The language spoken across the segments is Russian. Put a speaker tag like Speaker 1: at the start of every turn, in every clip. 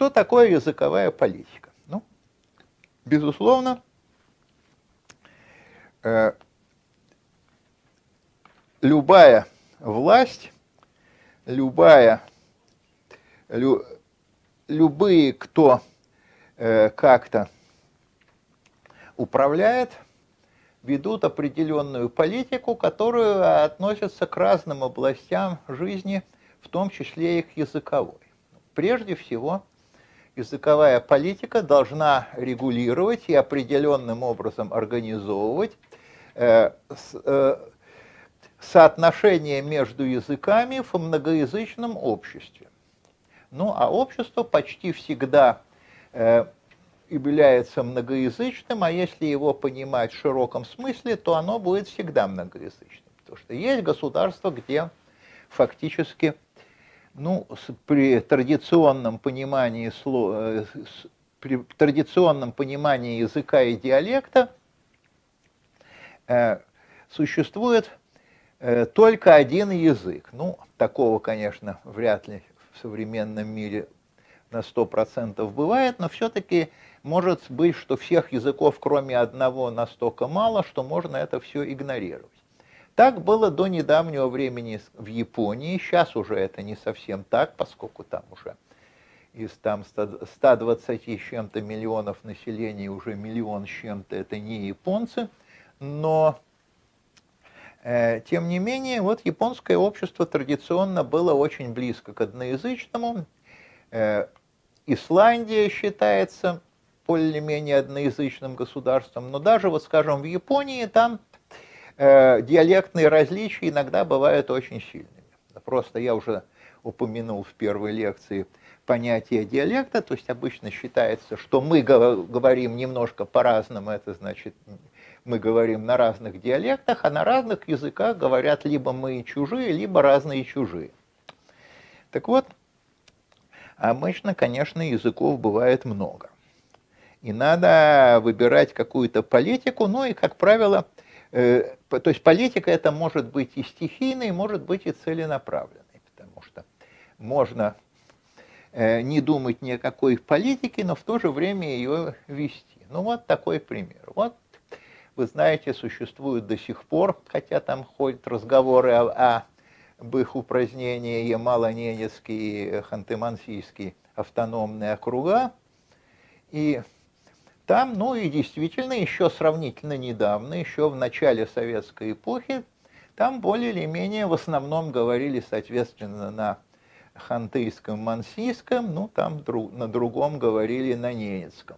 Speaker 1: что такое языковая политика? Ну, безусловно, э, любая власть, любая, лю, любые, кто э, как-то управляет, ведут определенную политику, которая относится к разным областям жизни, в том числе и к языковой. Прежде всего, языковая политика должна регулировать и определенным образом организовывать э, э, соотношение между языками в многоязычном обществе. Ну, а общество почти всегда э, является многоязычным, а если его понимать в широком смысле, то оно будет всегда многоязычным. Потому что есть государства, где фактически ну, при традиционном понимании э, при традиционном понимании языка и диалекта э, существует э, только один язык. Ну, такого, конечно, вряд ли в современном мире на 100% бывает, но все-таки может быть, что всех языков, кроме одного, настолько мало, что можно это все игнорировать. Так было до недавнего времени в Японии, сейчас уже это не совсем так, поскольку там уже из там 120 с чем-то миллионов населения уже миллион с чем-то это не японцы, но э, тем не менее вот японское общество традиционно было очень близко к одноязычному. Э, Исландия считается более-менее одноязычным государством, но даже, вот скажем, в Японии там э, диалектные различия иногда бывают очень сильными. Просто я уже упомянул в первой лекции понятие диалекта, то есть обычно считается, что мы говорим немножко по-разному, это значит, мы говорим на разных диалектах, а на разных языках говорят либо мы чужие, либо разные чужие. Так вот, обычно, конечно, языков бывает много и надо выбирать какую-то политику, ну и, как правило, э, то есть политика это может быть и стихийной, может быть и целенаправленной, потому что можно э, не думать ни о какой политике, но в то же время ее вести. Ну вот такой пример. Вот вы знаете, существуют до сих пор, хотя там ходят разговоры о, об их упразднении Ямало-Ненецкий и Ханты-Мансийский автономные округа. И там, ну и действительно, еще сравнительно недавно, еще в начале советской эпохи, там более или менее в основном говорили, соответственно, на хантыйском, мансийском, ну там друг, на другом говорили на ненецком.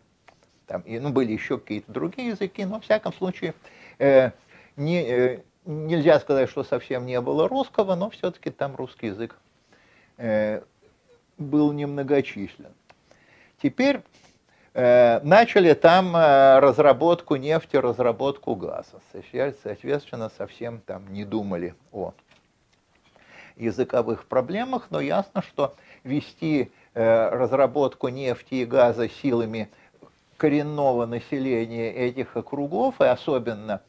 Speaker 1: Там, и, ну, были еще какие-то другие языки, но, в всяком случае, э, не, э, нельзя сказать, что совсем не было русского, но все-таки там русский язык э, был немногочислен. Теперь начали там э, разработку нефти, разработку газа. Соответственно, совсем там не думали о языковых проблемах, но ясно, что вести э, разработку нефти и газа силами коренного населения этих округов, и особенно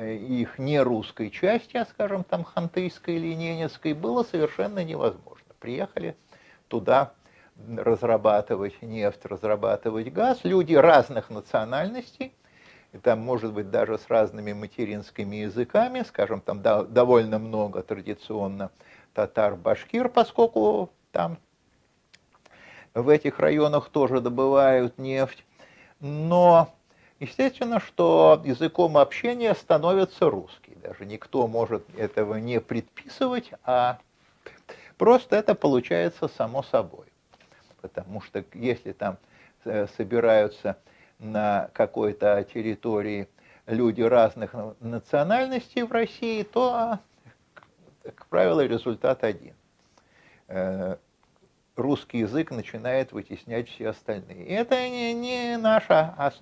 Speaker 1: их нерусской части, а скажем, там хантыйской или ненецкой, было совершенно невозможно. Приехали туда разрабатывать нефть, разрабатывать газ, люди разных национальностей, и там может быть даже с разными материнскими языками, скажем, там да, довольно много традиционно татар-башкир, поскольку там в этих районах тоже добывают нефть. Но естественно, что языком общения становится русский. Даже никто может этого не предписывать, а просто это получается само собой потому что если там э, собираются на какой-то территории люди разных национальностей в России, то, как правило, результат один. Э, русский язык начинает вытеснять все остальные. Это не, не наша а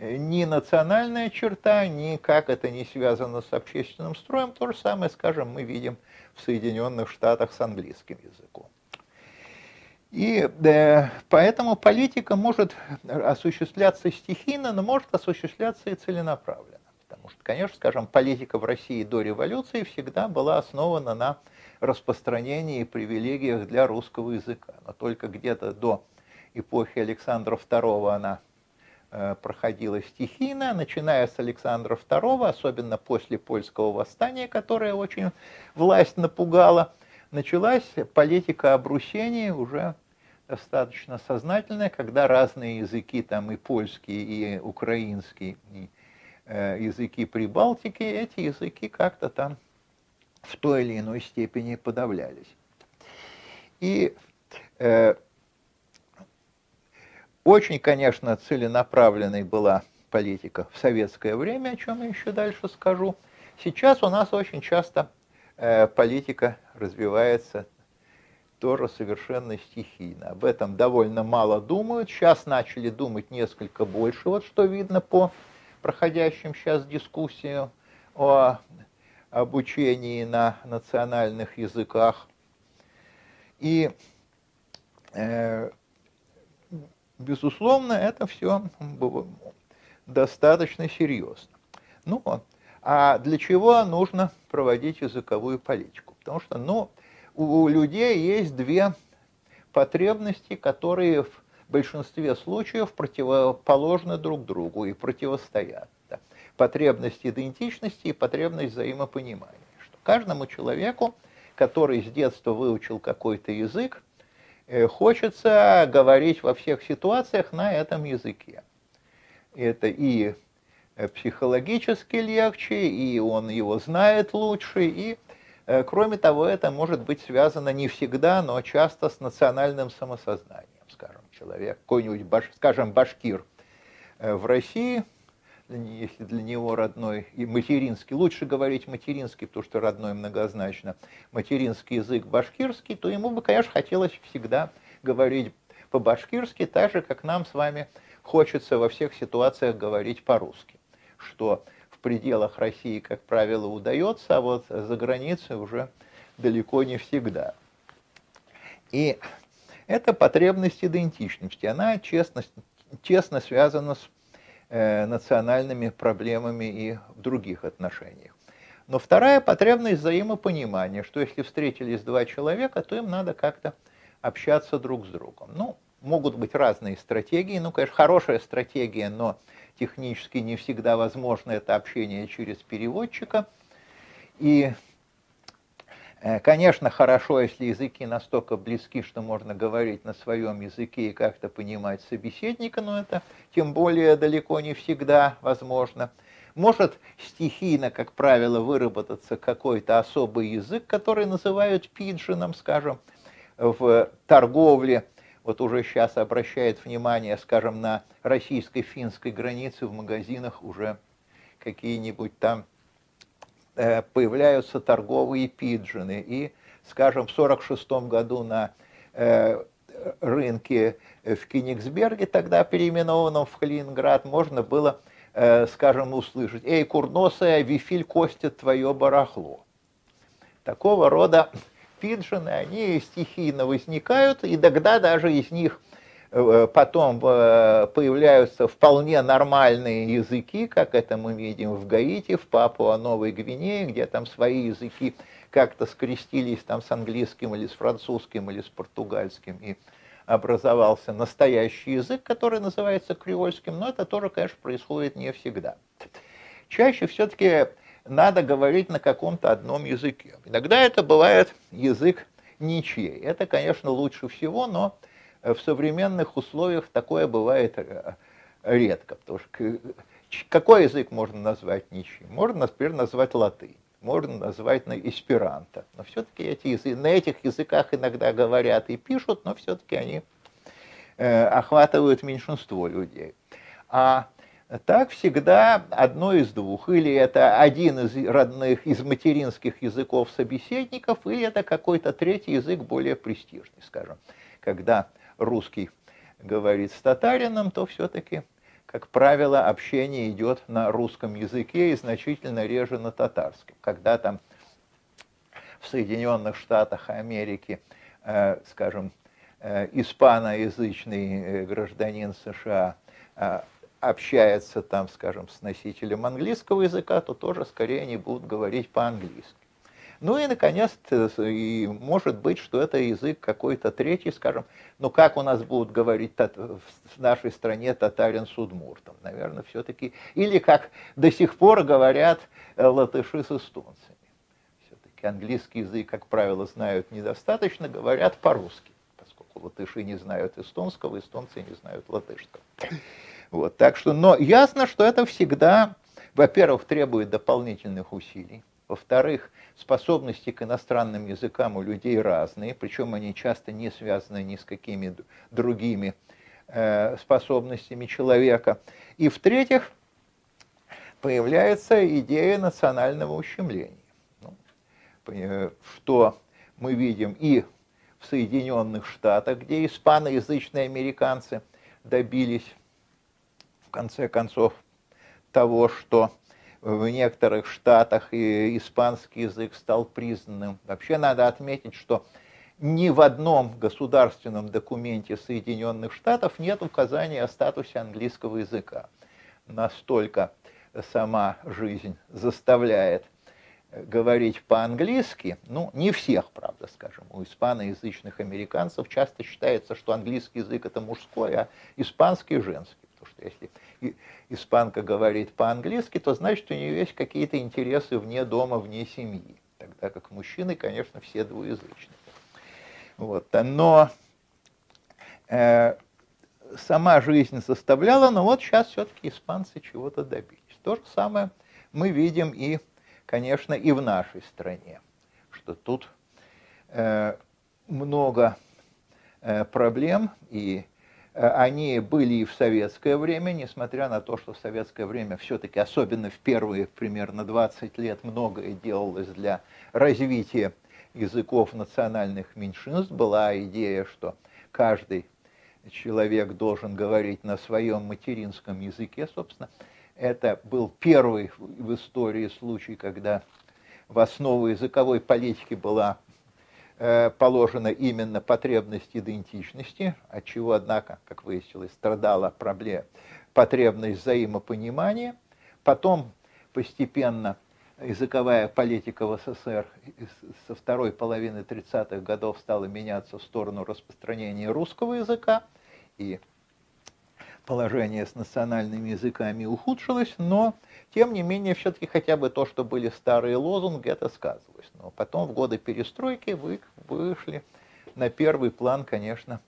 Speaker 1: ни национальная черта, ни как это не связано с общественным строем. То же самое, скажем, мы видим в Соединенных Штатах с английским языком. И э, поэтому политика может осуществляться стихийно, но может осуществляться и целенаправленно. Потому что, конечно, скажем, политика в России до революции всегда была основана на распространении и привилегиях для русского языка. Но только где-то до эпохи Александра II она э, проходила стихийно, начиная с Александра II, особенно после польского восстания, которое очень власть напугала, началась политика обрусения уже достаточно сознательная, когда разные языки, там и польский, и украинский, и э, языки Прибалтики, эти языки как-то там в той или иной степени подавлялись. И э, очень, конечно, целенаправленной была политика в советское время, о чем я еще дальше скажу. Сейчас у нас очень часто политика развивается тоже совершенно стихийно. Об этом довольно мало думают. Сейчас начали думать несколько больше, вот что видно по проходящим сейчас дискуссиям о обучении на национальных языках. И, э, безусловно, это все достаточно серьезно. Ну, а для чего нужно проводить языковую политику? Потому что, ну, у людей есть две потребности, которые в большинстве случаев противоположны друг другу и противостоят. Да. Потребность идентичности и потребность взаимопонимания. Что каждому человеку, который с детства выучил какой-то язык, э, хочется говорить во всех ситуациях на этом языке. Это и психологически легче, и он его знает лучше, и Э, кроме того, это может быть связано не всегда, но часто с национальным самосознанием, скажем, человек, какой-нибудь, баш, скажем, башкир э, в России, если для него родной и материнский, лучше говорить материнский, потому что родной многозначно, материнский язык башкирский, то ему бы, конечно, хотелось всегда говорить по-башкирски, так же, как нам с вами хочется во всех ситуациях говорить по-русски, что в пределах России, как правило, удается, а вот за границей уже далеко не всегда. И эта потребность идентичности, она честно, тесно связана с э, национальными проблемами и в других отношениях. Но вторая потребность взаимопонимания, что если встретились два человека, то им надо как-то общаться друг с другом. Ну, могут быть разные стратегии, ну, конечно, хорошая стратегия, но технически не всегда возможно это общение через переводчика. И, э, конечно, хорошо, если языки настолько близки, что можно говорить на своем языке и как-то понимать собеседника, но это тем более далеко не всегда возможно. Может стихийно, как правило, выработаться какой-то особый язык, который называют пиджином, скажем, в торговле – вот уже сейчас обращает внимание, скажем, на российско-финской границе в магазинах уже какие-нибудь там э, появляются торговые пиджины. И, скажем, в 1946 году на э, рынке в Кенигсберге, тогда переименованном в Калининград, можно было, э, скажем, услышать «Эй, курносая, вифиль костит твое барахло». Такого рода пиджины, они стихийно возникают, и тогда даже из них э, потом э, появляются вполне нормальные языки, как это мы видим в Гаити, в Папуа-Новой Гвинее, где там свои языки как-то скрестились там с английским или с французским или с португальским, и образовался настоящий язык, который называется креольским, но это тоже, конечно, происходит не всегда. Чаще все-таки надо говорить на каком-то одном языке. Иногда это бывает язык ничей. Это, конечно, лучше всего, но в современных условиях такое бывает э, редко. Потому что какой язык можно назвать ничьим? Можно, например, назвать латынь, можно назвать на эсперанто. Но все-таки эти языки, на этих языках иногда говорят и пишут, но все-таки они э, охватывают меньшинство людей. А так всегда одно из двух. Или это один из родных, из материнских языков собеседников, или это какой-то третий язык более престижный, скажем. Когда русский говорит с татарином, то все-таки, как правило, общение идет на русском языке и значительно реже на татарском. Когда там в Соединенных Штатах Америки, э, скажем, э, испаноязычный э, гражданин США общается там, скажем, с носителем английского языка, то тоже скорее они будут говорить по-английски. Ну и, наконец, и может быть, что это язык какой-то третий, скажем, ну как у нас будут говорить в нашей стране татарин с удмуртом? Наверное, все-таки, или как до сих пор говорят э, латыши с эстонцами. Все-таки английский язык, как правило, знают недостаточно, говорят по-русски, поскольку латыши не знают эстонского, эстонцы не знают латышского. Вот, так что, но ясно, что это всегда, во-первых, требует дополнительных усилий, во-вторых, способности к иностранным языкам у людей разные, причем они часто не связаны ни с какими другими э, способностями человека. И в-третьих, появляется идея национального ущемления, ну, э, что мы видим и в Соединенных Штатах, где испаноязычные американцы добились в конце концов того, что в некоторых штатах и испанский язык стал признанным. Вообще надо отметить, что ни в одном государственном документе Соединенных Штатов нет указания о статусе английского языка. Настолько сама жизнь заставляет говорить по-английски, ну, не всех, правда, скажем, у испаноязычных американцев часто считается, что английский язык это мужской, а испанский женский, потому что если испанка говорит по-английски, то значит у нее есть какие-то интересы вне дома, вне семьи. Тогда как мужчины, конечно, все двуязычны. Вот. Но э, сама жизнь заставляла, но вот сейчас все-таки испанцы чего-то добились. То же самое мы видим и, конечно, и в нашей стране, что тут э, много э, проблем и они были и в советское время, несмотря на то, что в советское время все-таки, особенно в первые примерно 20 лет, многое делалось для развития языков национальных меньшинств. Была идея, что каждый человек должен говорить на своем материнском языке, собственно. Это был первый в истории случай, когда в основу языковой политики была Э, положена именно потребность идентичности, от чего, однако, как выяснилось, страдала проблема, потребность взаимопонимания. Потом постепенно языковая политика в СССР со второй половины 30-х годов стала меняться в сторону распространения русского языка, и положение с национальными языками ухудшилось, но тем не менее все-таки хотя бы то, что были старые лозунги, это сказывалось. Но потом в годы перестройки вы, вышли на первый план, конечно,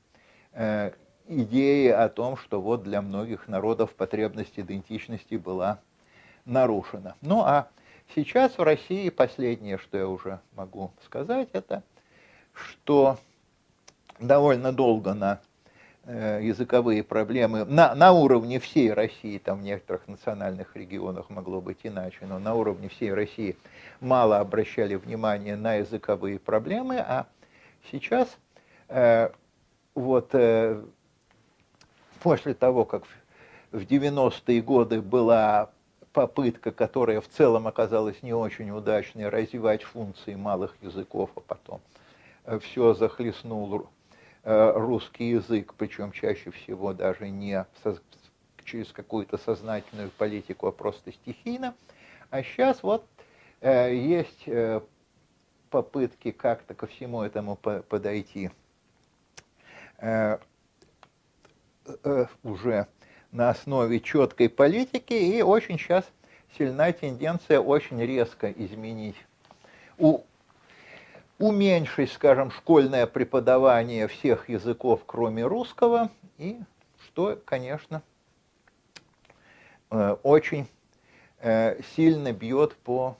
Speaker 1: э, идеи о том, что вот для многих народов потребность идентичности была нарушена. Ну а сейчас в России последнее, что я уже могу сказать, это что довольно долго на языковые проблемы. На, на уровне всей России, там в некоторых национальных регионах могло быть иначе, но на уровне всей России мало обращали внимание на языковые проблемы, а сейчас э, вот э, после того, как в 90-е годы была попытка, которая в целом оказалась не очень удачной, развивать функции малых языков, а потом э, все захлестнул Э, русский язык, причем чаще всего даже не через какую-то сознательную политику, а просто стихийно. А сейчас вот э, есть э, попытки как-то ко всему этому подойти уже на основе четкой политики, и очень сейчас сильна тенденция очень резко изменить, у, уменьшить, скажем, школьное преподавание всех языков, кроме русского, и что, конечно, э, очень э, сильно бьет по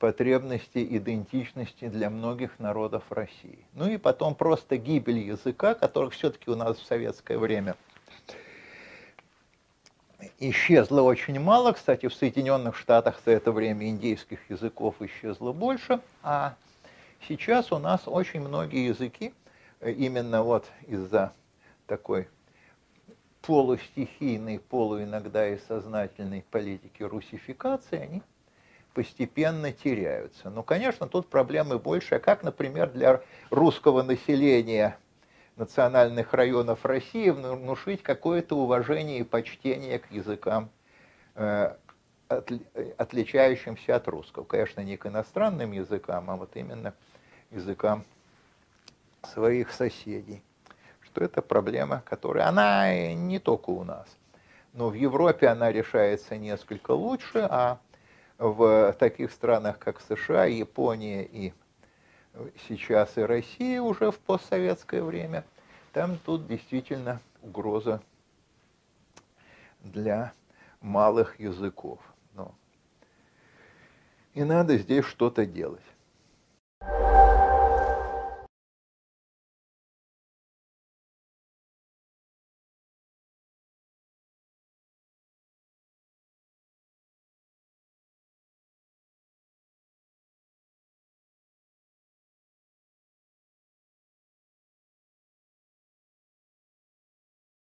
Speaker 1: потребности идентичности для многих народов России. Ну и потом просто гибель языка, которых все-таки у нас в советское время исчезло очень мало. Кстати, в Соединенных Штатах за это время индейских языков исчезло больше, а Сейчас у нас очень многие языки, э, именно вот из-за такой полустихийной, полу иногда и сознательной политики русификации, они постепенно теряются. Но, конечно, тут проблемы больше, как, например, для русского населения национальных районов России внушить какое-то уважение и почтение к языкам э, отличающимся от русского. Конечно, не к иностранным языкам, а вот именно языкам своих соседей. Что это проблема, которая, она не только у нас, но в Европе она решается несколько лучше, а в таких странах, как США, Япония и сейчас и Россия уже в постсоветское время, там тут действительно угроза для малых языков. Но и надо здесь что-то делать.